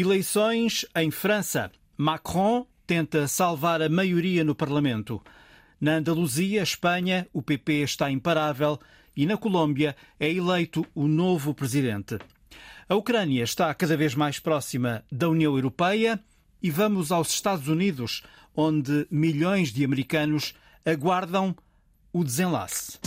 Eleições em França. Macron tenta salvar a maioria no Parlamento. Na Andaluzia, Espanha, o PP está imparável e na Colômbia é eleito o novo presidente. A Ucrânia está cada vez mais próxima da União Europeia e vamos aos Estados Unidos, onde milhões de americanos aguardam o desenlace.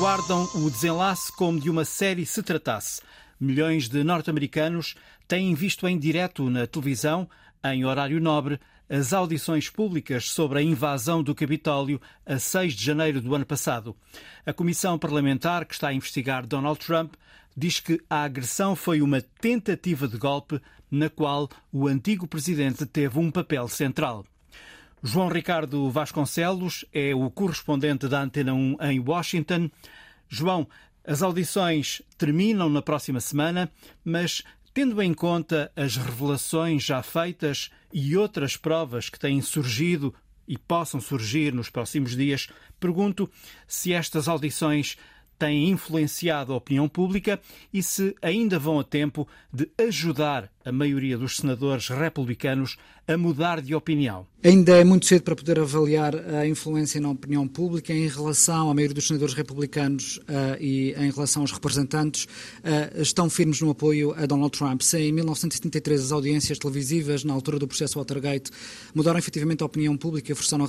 Aguardam o desenlace como de uma série se tratasse. Milhões de norte-americanos têm visto em direto na televisão, em horário nobre, as audições públicas sobre a invasão do Capitólio a 6 de janeiro do ano passado. A comissão parlamentar que está a investigar Donald Trump diz que a agressão foi uma tentativa de golpe na qual o antigo presidente teve um papel central. João Ricardo Vasconcelos é o correspondente da Antena 1 em Washington. João, as audições terminam na próxima semana, mas tendo em conta as revelações já feitas e outras provas que têm surgido e possam surgir nos próximos dias, pergunto se estas audições têm influenciado a opinião pública e se ainda vão a tempo de ajudar a maioria dos senadores republicanos a mudar de opinião. Ainda é muito cedo para poder avaliar a influência na opinião pública em relação à maioria dos senadores republicanos uh, e em relação aos representantes uh, estão firmes no apoio a Donald Trump. Se em 1973 as audiências televisivas na altura do processo Watergate mudaram efetivamente a opinião pública e forçaram a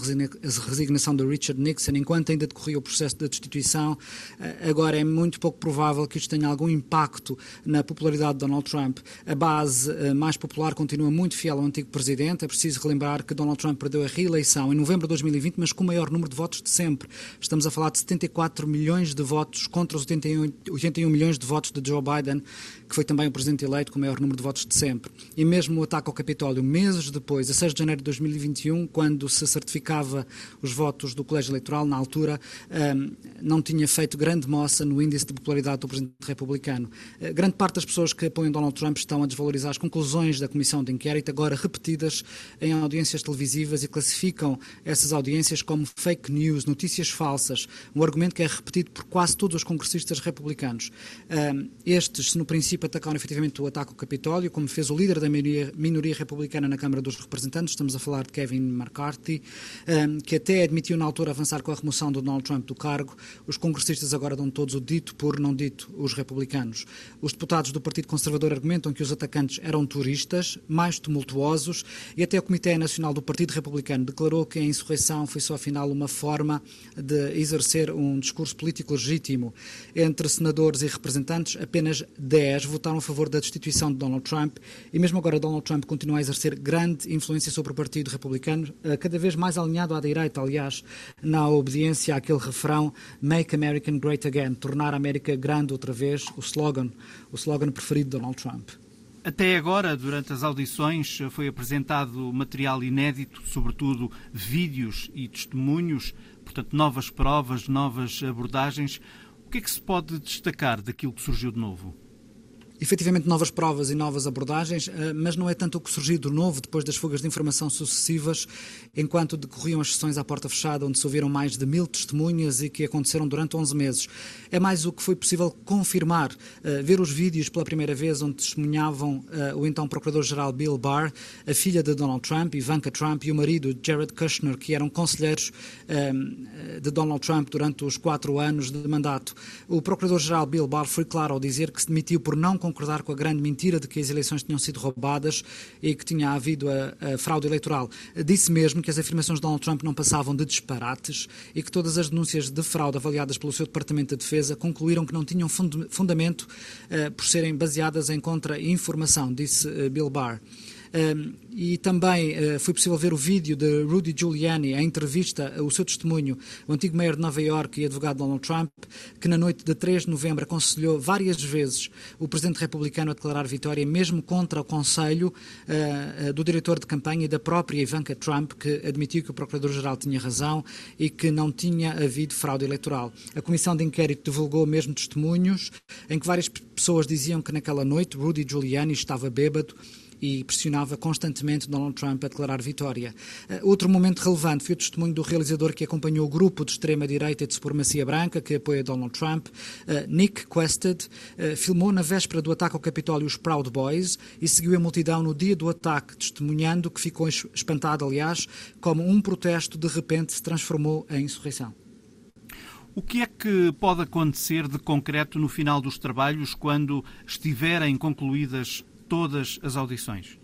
resignação de Richard Nixon enquanto ainda decorria o processo de destituição, uh, agora é muito pouco provável que isto tenha algum impacto na popularidade de Donald Trump. A base mais popular continua muito fiel ao antigo presidente. É preciso relembrar que Donald Trump perdeu a reeleição em novembro de 2020, mas com o maior número de votos de sempre. Estamos a falar de 74 milhões de votos contra os 81, 81 milhões de votos de Joe Biden, que foi também o presidente eleito com o maior número de votos de sempre. E mesmo o ataque ao Capitólio, meses depois, a 6 de janeiro de 2021, quando se certificava os votos do Colégio Eleitoral, na altura, um, não tinha feito grande moça no índice de popularidade do presidente republicano. Uh, grande parte das pessoas que apoiam Donald Trump estão a desvalorizar as conclusões da comissão de inquérito, agora repetidas em audiências televisivas e classificam essas audiências como fake news, notícias falsas, um argumento que é repetido por quase todos os congressistas republicanos. Estes, se no princípio atacaram efetivamente o ataque ao Capitólio, como fez o líder da minoria, minoria republicana na Câmara dos Representantes, estamos a falar de Kevin McCarthy, que até admitiu na altura avançar com a remoção do Donald Trump do cargo. Os congressistas agora dão todos o dito por não dito os republicanos. Os deputados do Partido Conservador argumentam que os atacantes eram turistas, mais tumultuosos, e até o Comitê Nacional do Partido Republicano declarou que a insurreição foi só afinal uma forma de exercer um discurso político legítimo. Entre senadores e representantes, apenas 10 votaram a favor da destituição de Donald Trump, e mesmo agora Donald Trump continua a exercer grande influência sobre o Partido Republicano, eh, cada vez mais alinhado à direita, aliás, na obediência àquele refrão Make America Great Again, tornar a América grande outra vez, o slogan, o slogan preferido de Donald Trump. Até agora, durante as audições, foi apresentado material inédito, sobretudo vídeos e testemunhos, portanto, novas provas, novas abordagens. O que é que se pode destacar daquilo que surgiu de novo? Efetivamente novas provas e novas abordagens, eh, mas não é tanto o que surgiu de novo depois das fugas de informação sucessivas, enquanto decorriam as sessões à porta fechada, onde se ouviram mais de mil testemunhas e que aconteceram durante 11 meses. É mais o que foi possível confirmar, eh, ver os vídeos pela primeira vez onde testemunhavam eh, o então Procurador-Geral Bill Barr, a filha de Donald Trump, Ivanka Trump, e o marido Jared Kushner, que eram conselheiros de Donald Trump durante os quatro anos de mandato. O Procurador-Geral Bill Barr foi claro ao dizer que se demitiu por não concordar com a grande mentira de que as eleições tinham sido roubadas e que tinha havido a, a fraude eleitoral. Disse mesmo que as afirmações de Donald Trump não passavam de disparates e que todas as denúncias de fraude avaliadas pelo seu Departamento de Defesa concluíram que não tinham fundamento uh, por serem baseadas em contra-informação, disse uh, Bill Barr. E também foi possível ver o vídeo de Rudy Giuliani, a entrevista, o seu testemunho, o antigo mayor de Nova York e advogado Donald Trump, que na noite de 3 de novembro aconselhou várias vezes o presidente republicano a declarar vitória, mesmo contra o conselho do diretor de campanha e da própria Ivanka Trump, que admitiu que o procurador-geral tinha razão e que não tinha havido fraude eleitoral. A comissão de inquérito divulgou mesmo testemunhos em que várias pessoas diziam que naquela noite Rudy Giuliani estava bêbado e pressionava constantemente Donald Trump a declarar vitória. Uh, outro momento relevante foi o testemunho do realizador que acompanhou o grupo de extrema-direita e de supremacia branca que apoia Donald Trump, uh, Nick Quested, uh, filmou na véspera do ataque ao Capitólio os Proud Boys e seguiu a multidão no dia do ataque, testemunhando que ficou espantado, aliás, como um protesto de repente se transformou em insurreição. O que é que pode acontecer de concreto no final dos trabalhos quando estiverem concluídas todas as audições?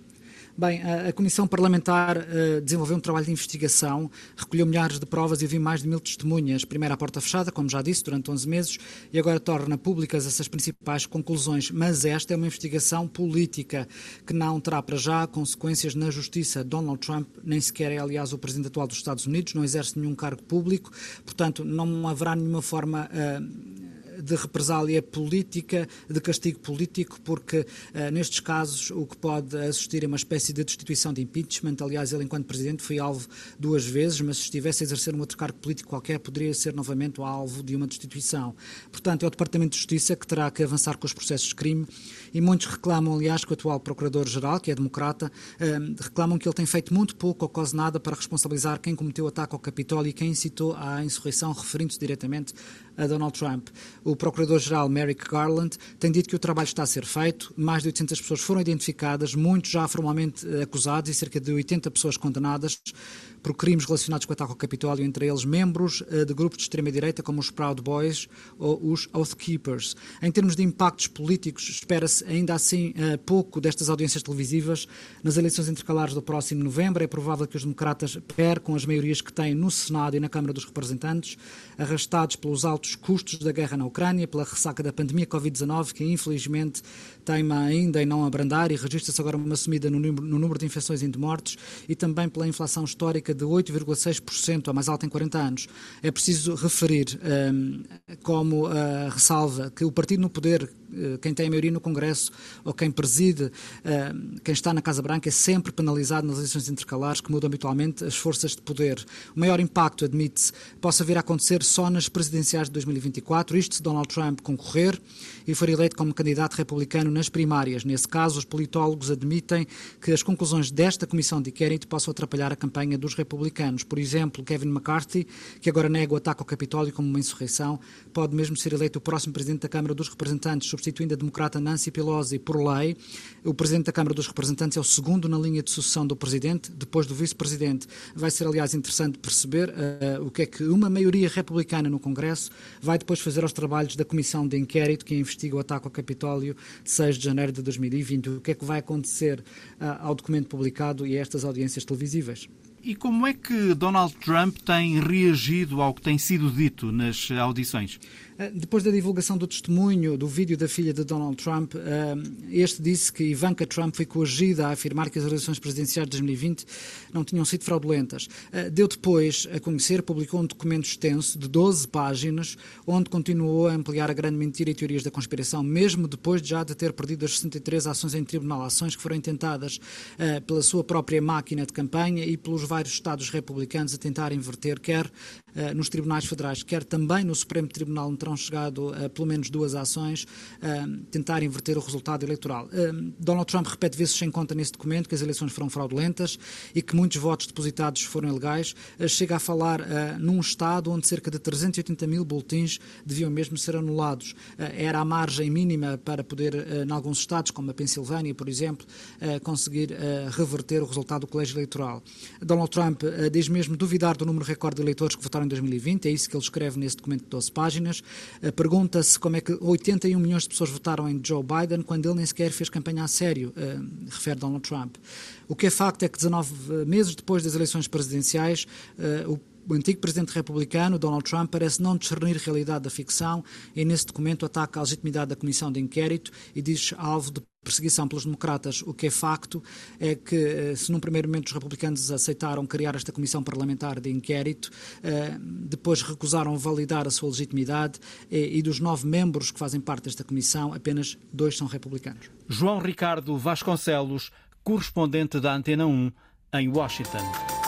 Bem, a, Comissão Parlamentar uh, desenvolveu um trabalho de investigação, recolheu milhares de provas e ouviu mais de mil testemunhas, primeiro à porta fechada, como já disse, durante 11 meses, e agora torna públicas essas principais conclusões. Mas esta é uma investigação política que não terá para já consequências na justiça. Donald Trump nem sequer é, aliás, o presidente atual dos Estados Unidos, não exerce nenhum cargo público, portanto, não haverá nenhuma forma. Uh, de represália política, de castigo político, porque uh, nestes casos o que pode assistir é uma espécie de destituição de impeachment. Aliás, ele, enquanto presidente, foi alvo duas vezes, mas se estivesse a exercer um outro cargo político qualquer, poderia ser novamente alvo de uma destituição. Portanto, é o Departamento de Justiça que terá que avançar com os processos de crime e muitos reclamam, aliás, que o atual Procurador-Geral, que é democrata, uh, reclamam que ele tem feito muito pouco ou quase nada para responsabilizar quem cometeu o ataque ao Capitólio e quem incitou à insurreição, referindo-se diretamente a Donald Trump. O Procurador-Geral Merrick Garland tem dito que o trabalho está a ser feito, mais de 800 pessoas foram identificadas, muitos já formalmente acusados e cerca de 80 pessoas condenadas por crimes relacionados com o ataque ao Capitólio, entre eles membros eh, de grupos de extrema-direita como os Proud Boys ou os Oath Keepers. Em termos de impactos políticos, espera-se ainda assim eh, pouco destas audiências televisivas. Nas eleições intercalares do próximo novembro, é provável que os democratas percam as maiorias que têm no Senado e na Câmara dos Representantes, arrastados pelos altos custos da guerra na Ucrânia, pela ressaca da pandemia Covid-19, que infelizmente teima ainda em não abrandar e registra-se agora uma sumida no número, no número de infecções e de mortes, e também pela inflação histórica de 8,6%, a mais alta em 40 anos. É preciso referir, um, como uh, ressalva, que o partido no poder, uh, quem tem a maioria no Congresso ou quem preside, uh, quem está na Casa Branca, é sempre penalizado nas eleições intercalares que mudam habitualmente as forças de poder. O maior impacto, admite-se, possa vir a acontecer só nas presidenciais de 2024, isto se Donald Trump concorrer e for eleito como candidato republicano nas primárias. Nesse caso, os politólogos admitem que as conclusões desta comissão de inquérito possam atrapalhar a campanha dos republicanos. Por exemplo, Kevin McCarthy, que agora nega o ataque ao Capitólio como uma insurreição, pode mesmo ser eleito o próximo presidente da Câmara dos Representantes, substituindo a democrata Nancy Pelosi por lei. O presidente da Câmara dos Representantes é o segundo na linha de sucessão do presidente, depois do vice-presidente. Vai ser, aliás, interessante perceber uh, o que é que uma maioria republicana no Congresso vai depois fazer aos trabalhos da comissão de inquérito que investiga o ataque ao Capitólio de 6 de janeiro de 2020. O que é que vai acontecer uh, ao documento publicado e a estas audiências televisivas? E como é que Donald Trump tem reagido ao que tem sido dito nas audições? Eh, depois da divulgação do testemunho do vídeo da filha de Donald Trump, eh, este disse que Ivanka Trump foi coagida a afirmar que as eleições presidenciais de 2020 não tinham sido fraudulentas. Eh, deu depois a conhecer, publicou um documento extenso de 12 páginas, onde continuou a ampliar a grande mentira e teorias da conspiração, mesmo depois de já de ter perdido as 63 ações em tribunal, ações que foram intentadas pela sua própria máquina de campanha e pelos vários estados republicanos a tentar inverter, quer nos tribunais federais, quer também no Supremo Tribunal terão chegado a pelo menos duas ações a tentar inverter o resultado eleitoral. Donald Trump repete vezes sem conta nesse documento que as eleições foram fraudulentas e que muitos votos depositados foram ilegais. Chega a falar num Estado onde cerca de 380 mil boletins deviam mesmo ser anulados. Era a margem mínima para poder, em alguns estados, como a Pensilvânia, por exemplo, conseguir reverter o resultado do colégio eleitoral. Donald Trump diz mesmo duvidar do número recorde de eleitores que votaram em 2020, é isso que ele escreve nesse documento de 12 páginas. Eh, pergunta-se como é que 81 milhões de pessoas votaram em Joe Biden quando ele nem sequer fez campanha a sério, uh, refere Donald Trump. O que é facto é que 19 meses depois das eleições presidenciais, o o antigo presidente republicano, Donald Trump, parece não discernir realidade da ficção e, nesse documento, ataca a legitimidade da comissão de inquérito e diz alvo de perseguição pelos democratas. O que é facto é que, eh, se num primeiro momento os republicanos aceitaram criar esta comissão parlamentar de inquérito, eh, depois recusaram validar a sua legitimidade e dos nove membros que fazem parte desta comissão, apenas dois são republicanos. João Ricardo Vasconcelos, correspondente da Antena 1, em Washington.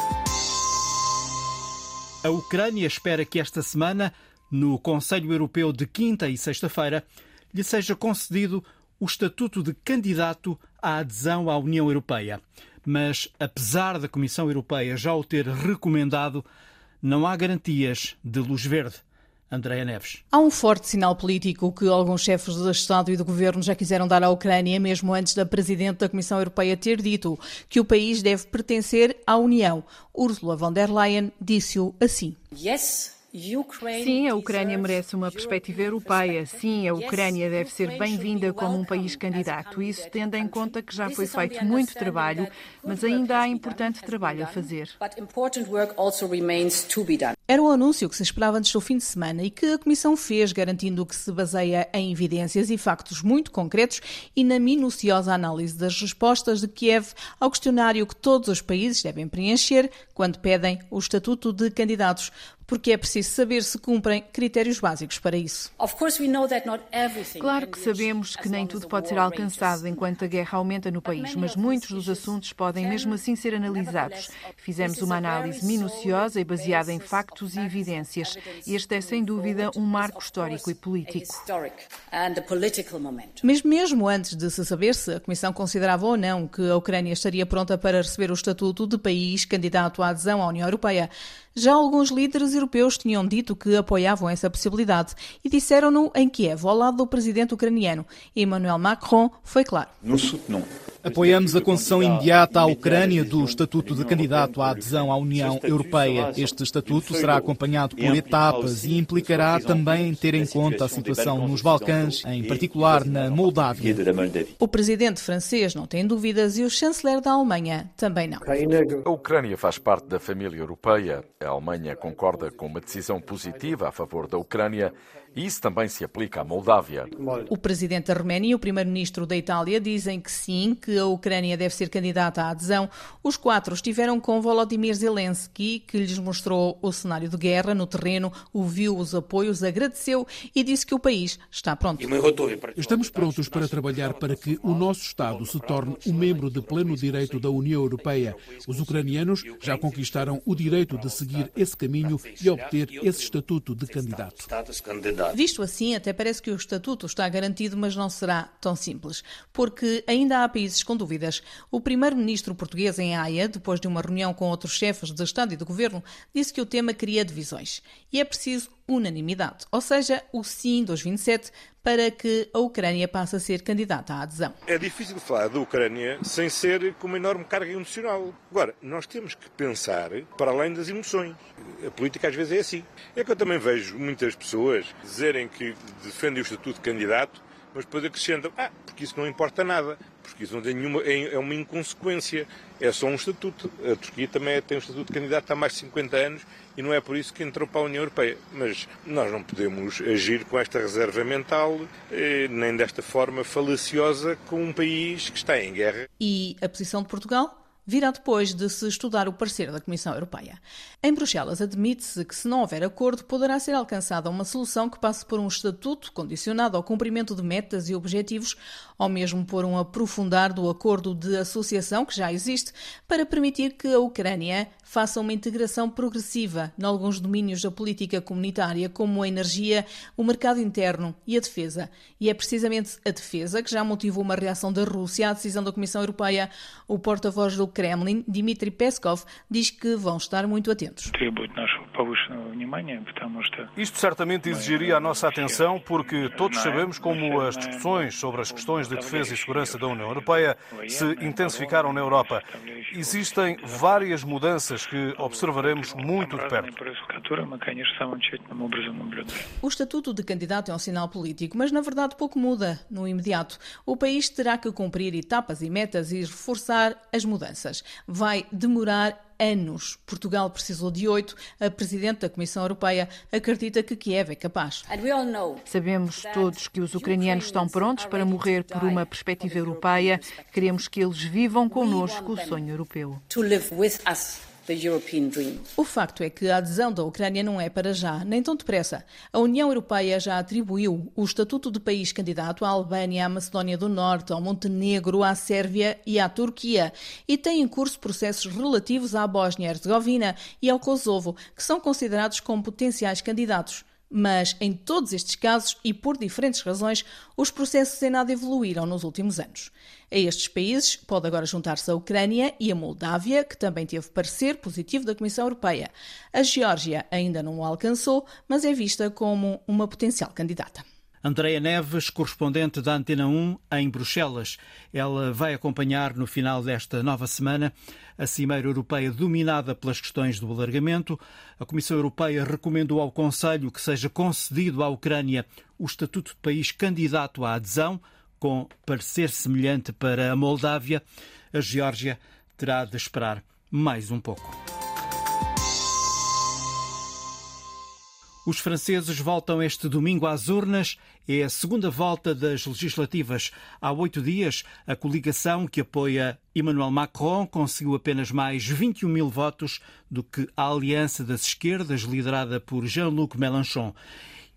A Ucrânia espera que esta semana, no Conselho Europeu de quinta e sexta-feira, lhe seja concedido o estatuto de candidato à adesão à União Europeia. Mas, apesar da Comissão Europeia já o ter recomendado, não há garantias de luz verde. Andréa Neves. Há um forte sinal político que alguns chefes de Estado e de Governo já quiseram dar à Ucrânia, mesmo antes da Presidente da Comissão Europeia ter dito que o país deve pertencer à União. Ursula von der Leyen disse-o assim. Yes. Sim, a Ucrânia merece uma perspectiva europeia. Sim, a Ucrânia deve ser bem-vinda como um país candidato. Isso tendo em conta que já foi feito muito trabalho, mas ainda há importante trabalho a fazer. Era o anúncio que se esperava antes do fim de semana e que a Comissão fez, garantindo que se baseia em evidências e factos muito concretos e na minuciosa análise das respostas de Kiev ao questionário que todos os países devem preencher quando pedem o estatuto de candidatos porque é preciso saber se cumprem critérios básicos para isso. Claro que sabemos que nem tudo pode ser alcançado enquanto a guerra aumenta no país, mas muitos dos assuntos podem mesmo assim ser analisados. Fizemos uma análise minuciosa e baseada em factos e evidências. Este é, sem dúvida, um marco histórico e político. Mas mesmo antes de se saber se a Comissão considerava ou não que a Ucrânia estaria pronta para receber o estatuto de país candidato à adesão à União Europeia, já alguns líderes europeus tinham dito que apoiavam essa possibilidade e disseram-no em Kiev, ao lado do presidente ucraniano. Emmanuel Macron foi claro. Apoiamos a concessão imediata à Ucrânia do estatuto de candidato à adesão à União Europeia. Este estatuto será acompanhado por etapas e implicará também ter em conta a situação nos Balcãs, em particular na Moldávia. O presidente francês não tem dúvidas e o chanceler da Alemanha também não. A Ucrânia faz parte da família europeia. A Alemanha concorda com uma decisão positiva a favor da Ucrânia e isso também se aplica à Moldávia. O presidente da Roménia e o primeiro-ministro da Itália dizem que sim, que a Ucrânia deve ser candidata à adesão. Os quatro estiveram com Volodymyr Zelensky, que lhes mostrou o cenário de guerra no terreno, ouviu os apoios, agradeceu e disse que o país está pronto. Estamos prontos para trabalhar para que o nosso Estado se torne um membro de pleno direito da União Europeia. Os ucranianos já conquistaram o direito de seguir esse caminho e obter esse estatuto de candidato. Visto assim, até parece que o estatuto está garantido, mas não será tão simples, porque ainda há países com dúvidas. O primeiro-ministro português em Haia, depois de uma reunião com outros chefes de Estado e de Governo, disse que o tema cria divisões. E é preciso unanimidade, ou seja, o sim dos 27 para que a Ucrânia passe a ser candidata à adesão. É difícil falar da Ucrânia sem ser com uma enorme carga emocional. Agora, nós temos que pensar para além das emoções. A política às vezes é assim. É que eu também vejo muitas pessoas dizerem que defendem o estatuto de candidato, mas depois acrescentam, ah, porque isso não importa nada, porque isso não tem nenhuma, é, é uma inconsequência, é só um estatuto. A Turquia também tem um estatuto de candidato há mais de 50 anos e não é por isso que entrou para a União Europeia. Mas nós não podemos agir com esta reserva mental, eh, nem desta forma falaciosa com um país que está em guerra. E a posição de Portugal? virá depois de se estudar o parecer da Comissão Europeia. Em Bruxelas, admite-se que, se não houver acordo, poderá ser alcançada uma solução que passe por um estatuto condicionado ao cumprimento de metas e objetivos, ou mesmo por um aprofundar do acordo de associação que já existe, para permitir que a Ucrânia faça uma integração progressiva em alguns domínios da política comunitária, como a energia, o mercado interno e a defesa. E é precisamente a defesa que já motivou uma reação da Rússia à decisão da Comissão Europeia. O porta-voz do Kremlin, Dmitry Peskov, diz que vão estar muito atentos. Isto certamente exigiria a nossa atenção porque todos sabemos como as discussões sobre as questões de defesa e segurança da União Europeia se intensificaram na Europa. Existem várias mudanças que observaremos muito de perto. O estatuto de candidato é um sinal político, mas na verdade pouco muda no imediato. O país terá que cumprir etapas e metas e reforçar as mudanças. Vai demorar anos. Portugal precisou de oito. A Presidente da Comissão Europeia acredita que Kiev é capaz. Sabemos todos que os ucranianos estão prontos para morrer por uma perspectiva europeia. Queremos que eles vivam connosco o sonho europeu. O facto é que a adesão da Ucrânia não é para já, nem tão depressa. A União Europeia já atribuiu o estatuto de país candidato à Albânia, à Macedónia do Norte, ao Montenegro, à Sérvia e à Turquia. E tem em curso processos relativos à Bósnia-Herzegovina e ao Kosovo, que são considerados como potenciais candidatos. Mas, em todos estes casos e por diferentes razões, os processos em nada evoluíram nos últimos anos. A estes países pode agora juntar-se a Ucrânia e a Moldávia, que também teve parecer positivo da Comissão Europeia. A Geórgia ainda não o alcançou, mas é vista como uma potencial candidata. Andreia Neves, correspondente da Antena 1 em Bruxelas. Ela vai acompanhar no final desta nova semana a Cimeira Europeia dominada pelas questões do alargamento. A Comissão Europeia recomendou ao Conselho que seja concedido à Ucrânia o estatuto de país candidato à adesão, com parecer semelhante para a Moldávia. A Geórgia terá de esperar mais um pouco. Os franceses voltam este domingo às urnas. É a segunda volta das legislativas. Há oito dias, a coligação que apoia Emmanuel Macron conseguiu apenas mais 21 mil votos do que a Aliança das Esquerdas, liderada por Jean-Luc Mélenchon.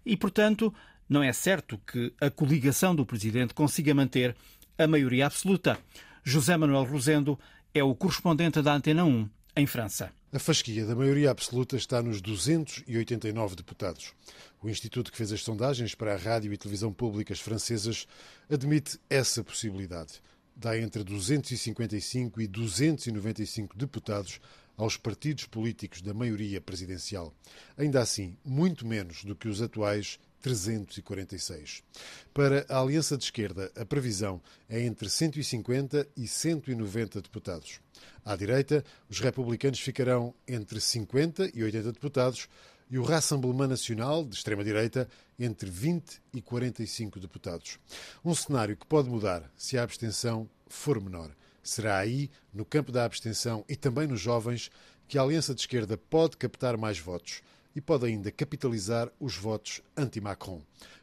E, portanto, não é certo que a coligação do presidente consiga manter a maioria absoluta. José Manuel Rosendo é o correspondente da Antena 1 em França. A fasquia da maioria absoluta está nos 289 deputados. O instituto que fez as sondagens para a rádio e televisão públicas francesas admite essa possibilidade. Dá entre 255 e 295 deputados aos partidos políticos da maioria presidencial. Ainda assim, muito menos do que os atuais 346. Para a Aliança de Esquerda, a previsão é entre 150 e 190 deputados. À direita, os republicanos ficarão entre 50 e 80 deputados e o Rassemblement Nacional, de extrema-direita, entre 20 e 45 deputados. Um cenário que pode mudar se a abstenção for menor. Será aí, no campo da abstenção e também nos jovens, que a Aliança de Esquerda pode captar mais votos e pode ainda capitalizar os votos anti-Macron.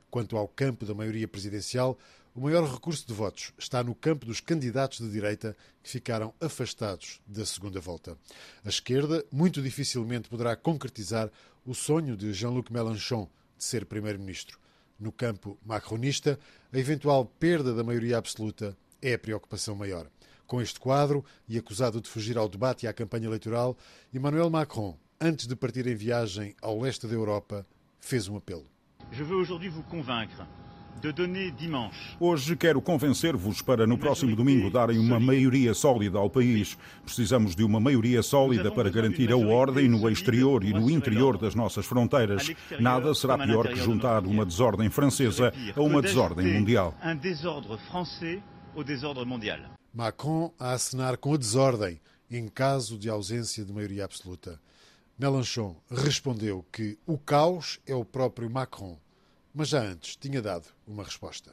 Quanto ao campo da maioria presidencial, o maior recurso de votos está no campo dos candidatos de direita que ficaram afastados da segunda volta. A esquerda muito dificilmente poderá concretizar o sonho de Jean-Luc Mélenchon de ser primeiro-ministro. No campo macronista, a eventual perda da maioria absoluta é a preocupação maior. Com este quadro, e acusado de fugir ao debate e à campanha eleitoral, Emmanuel Macron, antes de partir em viagem ao leste da Europa, fez um apelo. Je veux aujourd'hui vous convaincre Hoje quero convencer-vos para no próximo domingo darem uma maioria sólida ao país. Precisamos de uma maioria sólida para garantir a ordem no exterior e no interior das nossas fronteiras. Nada será pior que juntar uma desordem francesa a uma desordem mundial. Macron a assinar com a desordem em caso de ausência de maioria absoluta. Mélenchon respondeu que o caos é o próprio Macron mas já antes tinha dado uma resposta.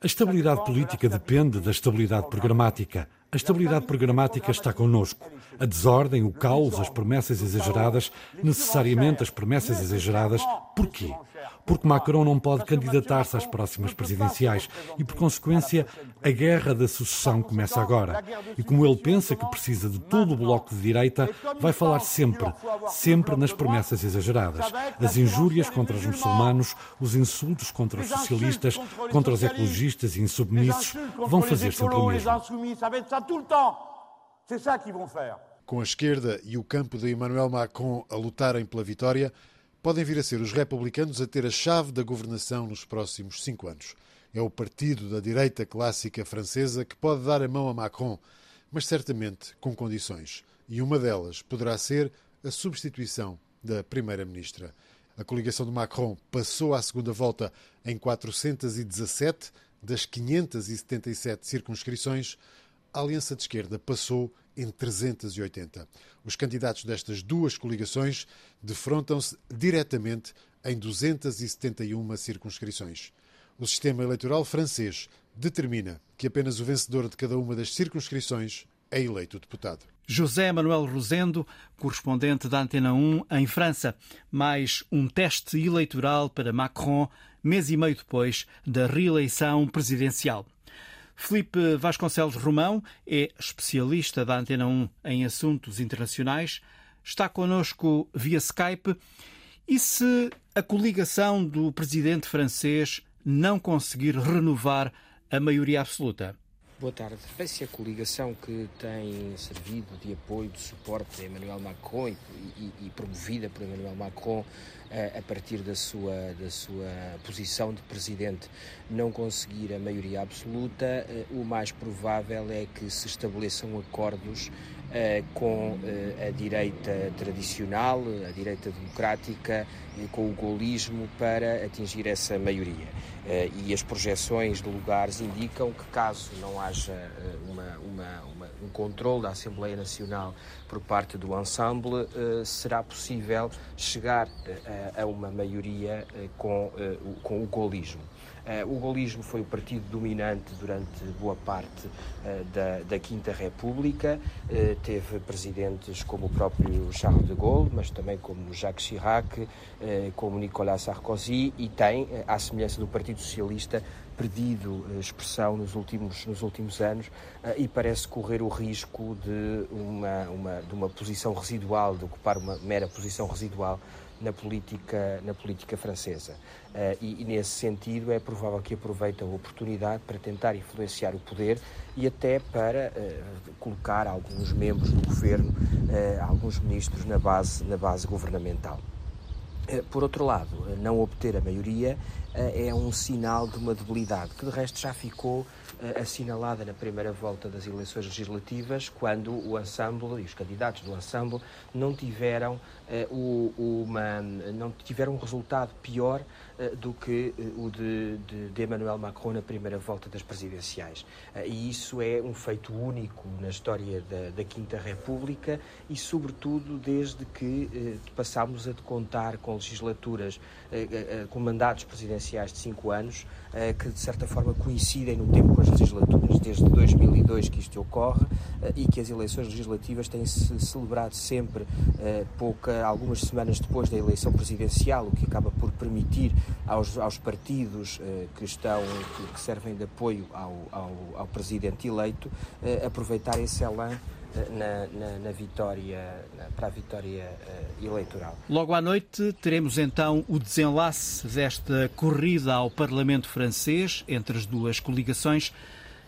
A estabilidade política depende da estabilidade programática. A estabilidade programática está connosco. A desordem, o caos, as promessas exageradas, necessariamente as promessas exageradas. Porquê? Porque Macron não pode candidatar-se às próximas presidenciais e, por consequência, a guerra da sucessão começa agora. E como ele pensa que precisa de todo o bloco de direita, vai falar sempre, sempre nas promessas exageradas. As injúrias contra os muçulmanos, os insultos contra os socialistas, contra os ecologistas e insubmissos vão fazer sempre o mesmo. Com a esquerda e o campo de Emmanuel Macron a lutarem pela vitória, podem vir a ser os republicanos a ter a chave da governação nos próximos cinco anos. É o partido da direita clássica francesa que pode dar a mão a Macron, mas certamente com condições. E uma delas poderá ser a substituição da primeira-ministra. A coligação de Macron passou à segunda volta em 417 das 577 circunscrições. A Aliança de Esquerda passou em 380. Os candidatos destas duas coligações defrontam-se diretamente em 271 circunscrições. O sistema eleitoral francês determina que apenas o vencedor de cada uma das circunscrições é eleito deputado. José Manuel Rosendo, correspondente da Antena 1 em França. Mais um teste eleitoral para Macron, mês e meio depois da reeleição presidencial. Felipe Vasconcelos Romão é especialista da Antena 1 em assuntos internacionais. Está connosco via Skype. E se a coligação do presidente francês não conseguir renovar a maioria absoluta? Boa tarde. Se a coligação que tem servido de apoio, de suporte a Emmanuel Macron e, e, e promovida por Emmanuel Macron a partir da sua, da sua posição de presidente não conseguir a maioria absoluta, eh, o mais provável é que se estabeleçam acordos eh, com eh, a direita tradicional, a direita democrática, com o golismo para atingir essa maioria. E as projeções de lugares indicam que, caso não haja uma, uma, uma, um controle da Assembleia Nacional por parte do ensemble, será possível chegar a uma maioria com, com o golismo. Uh, o golismo foi o partido dominante durante boa parte uh, da, da, Quinta República. Uh, teve presidentes como o próprio Charles de Gaulle, mas também como Jacques Chirac, como Nicolas Sarkozy e tem, à semelhança do Partido Socialista, perdido expressão nos últimos, nos últimos anos e parece correr o risco de uma, uma, de uma posição residual, de ocupar uma mera posição residual na política, na política francesa. Uh, e, e, nesse sentido, é provável que aproveite a oportunidade para tentar influenciar o poder e até para uh, colocar alguns membros do governo, uh, alguns ministros na base, na base governamental. Por outro lado, não obter a maioria é um sinal de uma debilidade, que de resto já ficou assinalada na primeira volta das eleições legislativas, quando o ensemble e os candidatos do ensemble não tiveram, uma, não tiveram um resultado pior eh, do que eh, o de, de, de, Emmanuel Macron na primeira volta das presidenciais. Eh, e isso é um feito único na história da, da Quinta República e, sobretudo, desde que passámos a contar com legislaturas, com mandatos presidenciais de cinco anos, que de certa forma coincidem no tempo com as legislaturas, desde 2002 que isto ocorre e que as eleições legislativas têm-se celebrado sempre pouca, algumas semanas depois da eleição presidencial, o que acaba por permitir aos, aos partidos eh, que estão que, servem de apoio ao, ao, ao presidente eleito eh, aproveitar esse elan eh, na, na, na, vitória, na, para a vitória uh, eleitoral. Logo à noite teremos então o desenlace desta corrida ao Parlamento francês entre as duas coligações.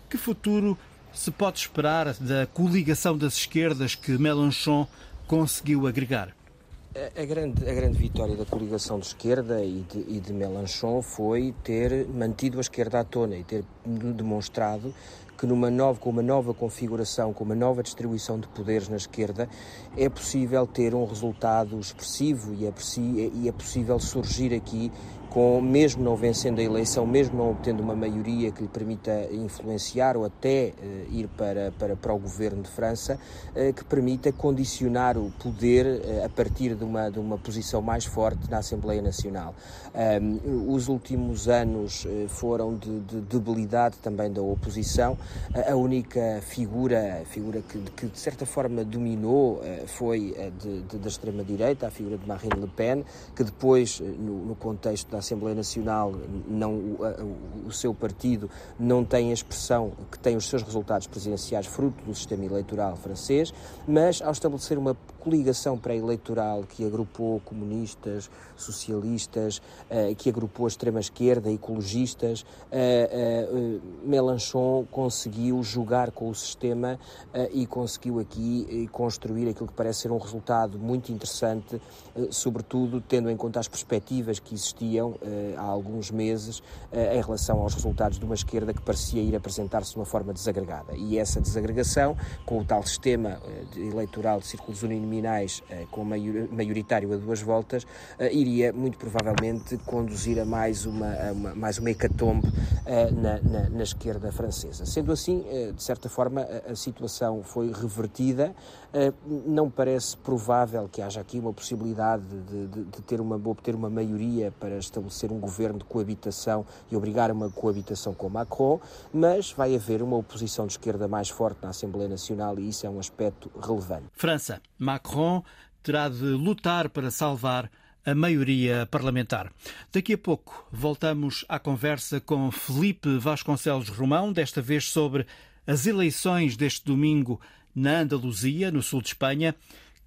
Que futuro se pode esperar da coligação das esquerdas que Mélenchon conseguiu agregar? A, grande, a grande vitória da coligação de esquerda e de, e de Mélenchon foi ter mantido a esquerda à tona e ter demonstrado que numa nova, com uma nova configuração, com uma nova distribuição de poderes na esquerda, é possível ter um resultado expressivo e é, e é possível surgir aqui com, mesmo não vencendo a eleição, mesmo não obtendo uma maioria que lhe permita influenciar ou até uh, ir para, para, para o governo de França, uh, que permita condicionar o poder uh, a partir de uma, de uma posição mais forte na Assembleia Nacional. Um, os últimos anos foram de, de, debilidade também da oposição. a única figura, figura que, que de certa forma dominou foi de, de, da extrema-direita, a figura de Marine Le Pen, que depois, no, no contexto da Assembleia Nacional, não, o, o, seu partido não tem a expressão que tem os seus resultados presidenciais fruto do sistema eleitoral francês, mas ao estabelecer uma coligação pré-eleitoral que agrupou comunistas, socialistas, uh, que agrupou a extrema-esquerda, ecologistas, uh, uh, Mélenchon conseguiu jogar com o sistema e conseguiu aqui construir aquilo que parece ser um resultado muito interessante, sobretudo tendo em conta as perspectivas que existiam há alguns meses em relação aos resultados de uma esquerda que parecia ir apresentar-se de uma forma desagregada. E essa desagregação, com o tal sistema eleitoral de círculos uninominais, nominais eh, com maioritário a duas voltas, eh, iria muito provavelmente conduzir a mais uma, a uma mais uma hecatombe eh, na, na, na, esquerda francesa. Sendo sendo assim, de certa forma, a, a situação foi revertida. Não parece provável que haja aqui uma possibilidade de, de, de ter uma, obter uma maioria para estabelecer um governo de coabitação e obrigar uma coabitação com Macron, mas vai haver uma oposição de esquerda mais forte na Assembleia Nacional e isso é um aspecto relevante. França. Macron terá de lutar para salvar a maioria parlamentar. Daqui a pouco voltamos à conversa com Felipe Vasconcelos Romão, desta vez sobre as eleições deste domingo na Andaluzia, no sul de Espanha,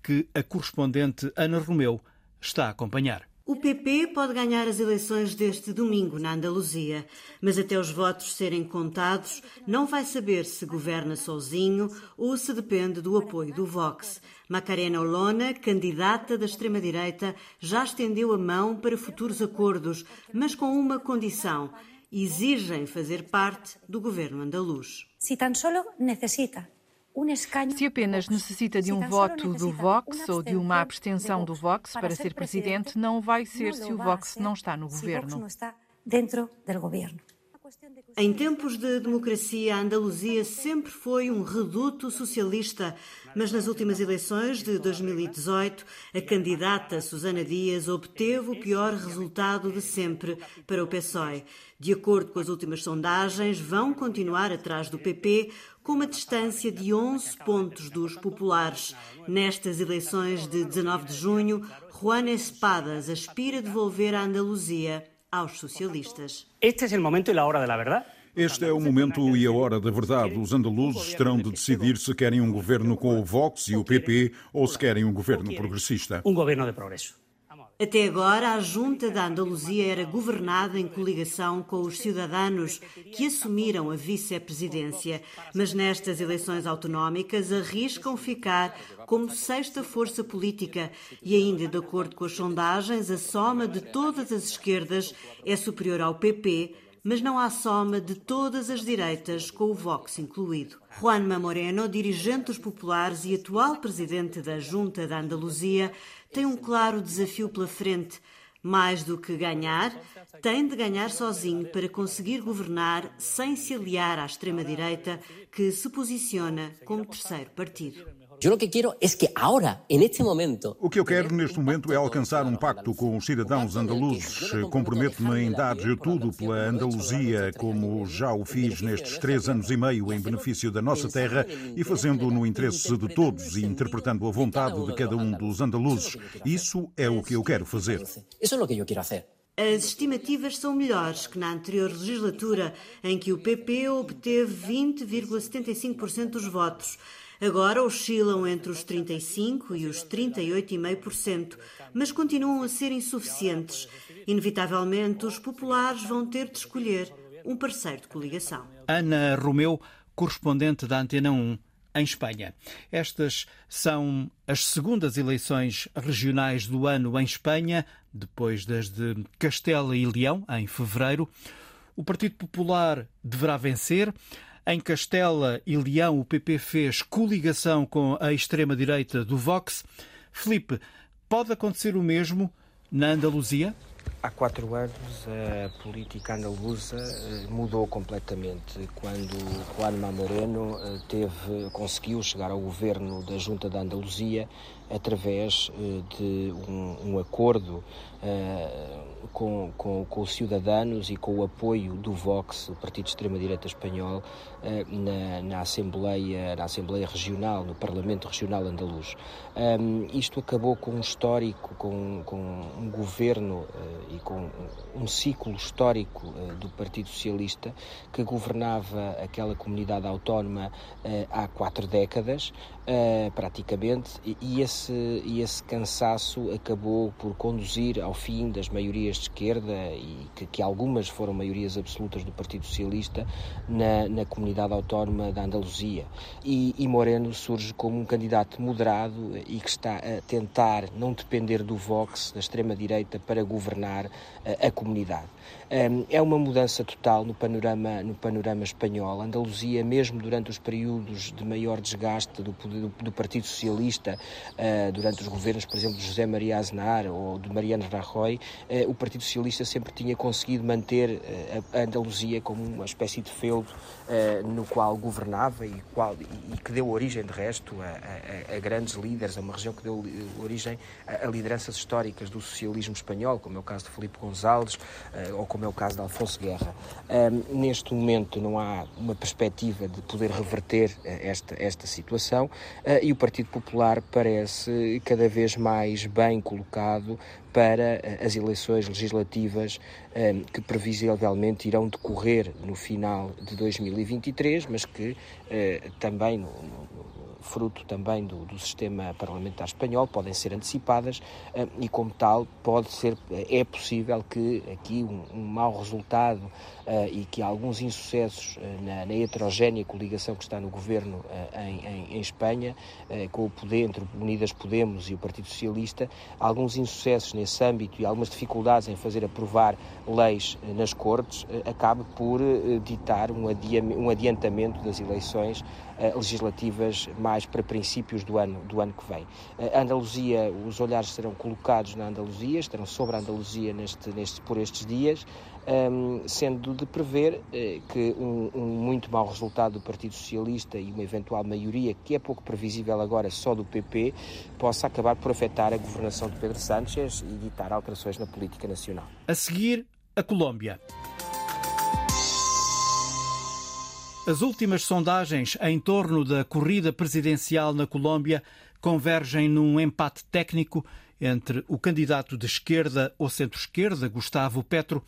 que a correspondente Ana Romeu está a acompanhar. O PP pode ganhar as eleições deste domingo na Andaluzia, mas até os votos serem contados, não vai saber se governa sozinho ou se depende do apoio do Vox. Macarena Olona, candidata da extrema-direita, já estendeu a mão para futuros acordos, mas com uma condição: exigem fazer parte do governo andaluz. Se tan solo necessita se apenas necessita de um voto do Vox ou de uma abstenção do Vox para ser presidente, não vai ser se o Vox não está no governo. Em tempos de democracia, a Andaluzia sempre foi um reduto socialista, mas nas últimas eleições de 2018, a candidata Susana Dias obteve o pior resultado de sempre para o PSOE. De acordo com as últimas sondagens, vão continuar atrás do PP, com uma distância de 11 pontos dos populares. Nestas eleições de 19 de junho, Juan Espadas aspira devolver a Andaluzia aos socialistas. Este é o momento e a hora da verdade. Este é o momento e a hora da verdade. Os andaluzes terão de decidir se querem um governo com o Vox e o PP ou se querem um governo progressista. Um governo de progresso. Até agora, a Junta da Andaluzia era governada em coligação com os cidadãos que assumiram a vice-presidência, mas nestas eleições autonómicas arriscam ficar como sexta força política e, ainda de acordo com as sondagens, a soma de todas as esquerdas é superior ao PP, mas não há soma de todas as direitas, com o Vox incluído. Juanma Moreno, dirigente dos populares e atual presidente da Junta da Andaluzia, tem um claro desafio pela frente. Mais do que ganhar, tem de ganhar sozinho para conseguir governar sem se aliar à extrema-direita, que se posiciona como terceiro partido. Eu lo que quero é que agora, neste momento. O que eu quero neste momento é alcançar um pacto com os cidadãos andaluzes. Comprometo-me em dar tudo pela Andaluzia, como já o fiz nestes três anos e meio em benefício da nossa terra e fazendo no interesse de todos e interpretando a vontade de cada um dos andaluzes. Isso é o que eu quero fazer. Isso é o que eu quero fazer. As estimativas são melhores que na anterior legislatura, em que o PP obteve 20,75% dos votos. Agora oscilam entre os 35% e os 38,5%, mas continuam a ser insuficientes. Inevitavelmente, os populares vão ter de escolher um parceiro de coligação. Ana Romeu, correspondente da Antena 1 em Espanha. Estas são as segundas eleições regionais do ano em Espanha, depois das de Castela e Leão, em fevereiro. O Partido Popular deverá vencer. Em Castela e Leão, o PP fez coligação com a extrema-direita do Vox. Felipe, pode acontecer o mesmo na Andaluzia? Há quatro anos a política andaluza eh, mudou completamente quando Juanma Moreno eh, teve, conseguiu chegar ao governo da Junta da Andaluzia através eh, de um, um acordo uh, com, com, com, os cidadãos e com o apoio do Vox, o partido de extrema-direita espanhol, uh, na, na, Assembleia, na Assembleia Regional, no Parlamento Regional Andaluz. Um, isto acabou com um histórico, com, com um governo uh, e com um ciclo histórico do Partido Socialista que governava aquela comunidade autónoma há quatro décadas, praticamente, e, e esse e esse cansaço acabou por conduzir ao fim das maiorias de esquerda e que, que algumas foram maiorias absolutas do Partido Socialista na, na comunidade autónoma da Andaluzia. E, e Moreno surge como um candidato moderado e que está a tentar não depender do Vox, da extrema-direita, para governar representar a comunidade. É uma mudança total no panorama, no panorama espanhol. A Andaluzia, mesmo durante os períodos de maior desgaste do, do, do Partido Socialista, uh, durante os governos, por exemplo, de José Maria Aznar ou de Mariano Rajoy, uh, o Partido Socialista sempre tinha conseguido manter uh, a Andaluzia como uma espécie de feudo no qual governava e, qual, e, que deu origem, de resto, a, a, a, grandes líderes, a uma região que deu origem a, a lideranças históricas do socialismo espanhol, como é o caso de Felipe González ou como é o caso de Alfonso Guerra. Neste momento não há uma perspectiva de poder reverter esta, esta situação e o Partido Popular parece cada vez mais bem colocado para uh, as eleições legislativas que previsivelmente irão decorrer no final de 2023, mas que também fruto também do, do sistema parlamentar espanhol, podem ser antecipadas uh, e, como tal, pode ser, é possível que aqui um, um mau resultado uh, e que alguns insucessos na, na, heterogénea coligação que está no governo em, em, em, Espanha, com o poder entre Unidas Podemos e o Partido Socialista, alguns insucessos nesse âmbito e algumas dificuldades em fazer aprovar leis nas Cortes, acabe por ditar um, adia, um adiantamento das eleições legislativas mais para princípios do ano, do ano que vem. A Andaluzia, os olhares serão colocados na Andaluzia, estarão sobre a Andaluzia neste, neste, por estes dias, um, sendo de prever uh, que um, um, muito mau resultado do Partido Socialista e uma eventual maioria, que é pouco previsível agora só do PP, possa acabar por afetar a governação de Pedro Sánchez e ditar alterações na política nacional. A seguir, a Colômbia. As últimas sondagens em torno da corrida presidencial na Colômbia convergem num empate técnico entre o candidato de esquerda ou centro-esquerda, Gustavo Petro,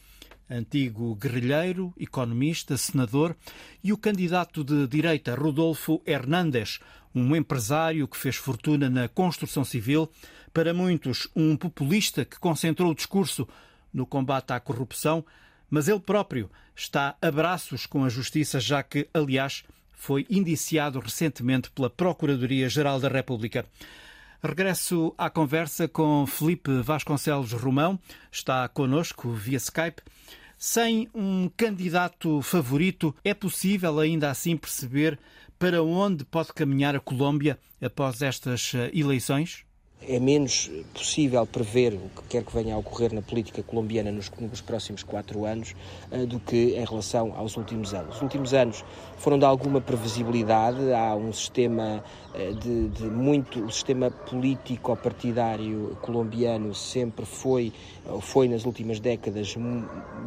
antigo guerrilheiro, economista, senador, e o candidato de direita, Rodolfo Hernández, um empresário que fez fortuna na construção civil, para muitos um populista que concentrou o discurso no combate à corrupção, mas ele próprio está a braços com a justiça, já que, aliás, foi indiciado recentemente pela Procuradoria-Geral da República. Regresso à conversa com Felipe Vasconcelos Romão, está conosco via Skype. Sem um candidato favorito, é possível ainda assim perceber para onde pode caminhar a Colômbia após estas eleições? É menos possível prever o que quer que venha a ocorrer na política colombiana nos, nos próximos quatro anos uh, do que em relação aos últimos anos. Os últimos anos foram de alguma previsibilidade, há um sistema uh, de, de, muito, o sistema político partidário colombiano sempre foi, foi nas últimas décadas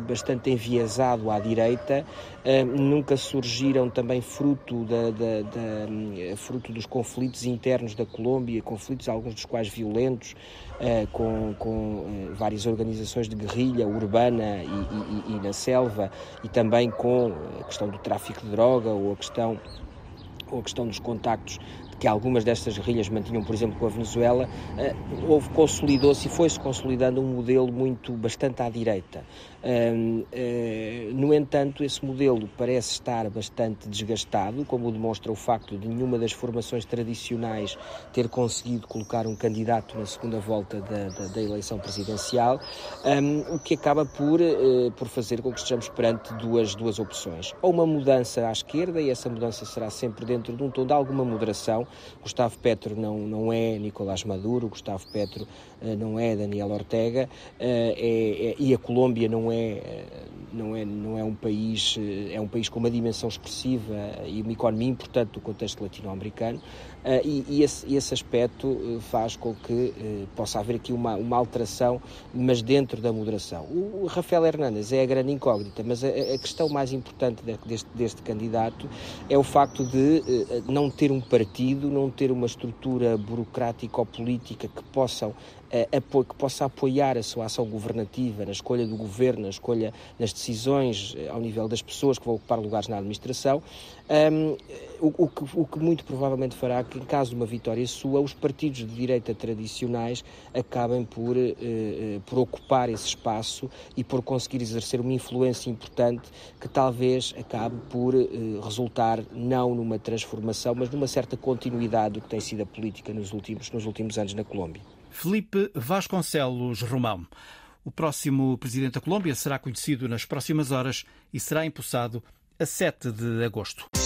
bastante enviesado à direita, uh, nunca surgiram também fruto, da, da, da, fruto dos conflitos internos da Colômbia, conflitos alguns dos quais violentos, uh, com, com várias organizações de guerrilha urbana e, e, e, na selva, e também com a questão do tráfico de droga ou a questão, ou a questão dos contactos que algumas destas guerrilhas mantinham, por exemplo, com a Venezuela, uh, houve consolidou-se e foi-se consolidando um modelo muito bastante à direita. Uh, no entanto, esse modelo parece estar bastante desgastado, como demonstra o facto de nenhuma das formações tradicionais ter conseguido colocar um candidato na segunda volta da, da, da eleição presidencial, o que acaba por, uh, por fazer com que estejamos perante duas, duas opções. Ou uma mudança à esquerda, e essa mudança será sempre dentro de um tom de alguma moderação. Gustavo Petro não, não é Nicolás Maduro, Gustavo Petro uh, não é Daniel Ortega, é, é, e a Colômbia não é, não é, não é um país, é um país com uma dimensão expressiva e uma economia importante do contexto latino-americano, Uh, e, e, esse, esse, aspecto uh, faz com que possa haver aqui uma, uma, alteração, mas dentro da moderação. O, Rafael Hernández é a grande incógnita, mas a, a questão mais importante deste, deste, candidato é o facto de não ter um partido, não ter uma estrutura burocrática ou política que possam que possa apoiar a sua ação governativa na escolha do governo, na escolha nas decisões ao nível das pessoas que vão ocupar lugares na administração, um, o, o, que, o, que, muito provavelmente fará que, em caso de uma vitória sua, os partidos de direita tradicionais acabem por, uh, por ocupar esse espaço e por conseguir exercer uma influência importante que talvez acabe por uh, resultar não numa transformação, mas numa certa continuidade do que tem sido a política nos últimos, nos últimos anos na Colômbia. Felipe Vasconcelos Romão. O próximo presidente da Colômbia será conhecido nas próximas horas e será empossado a 7 de agosto.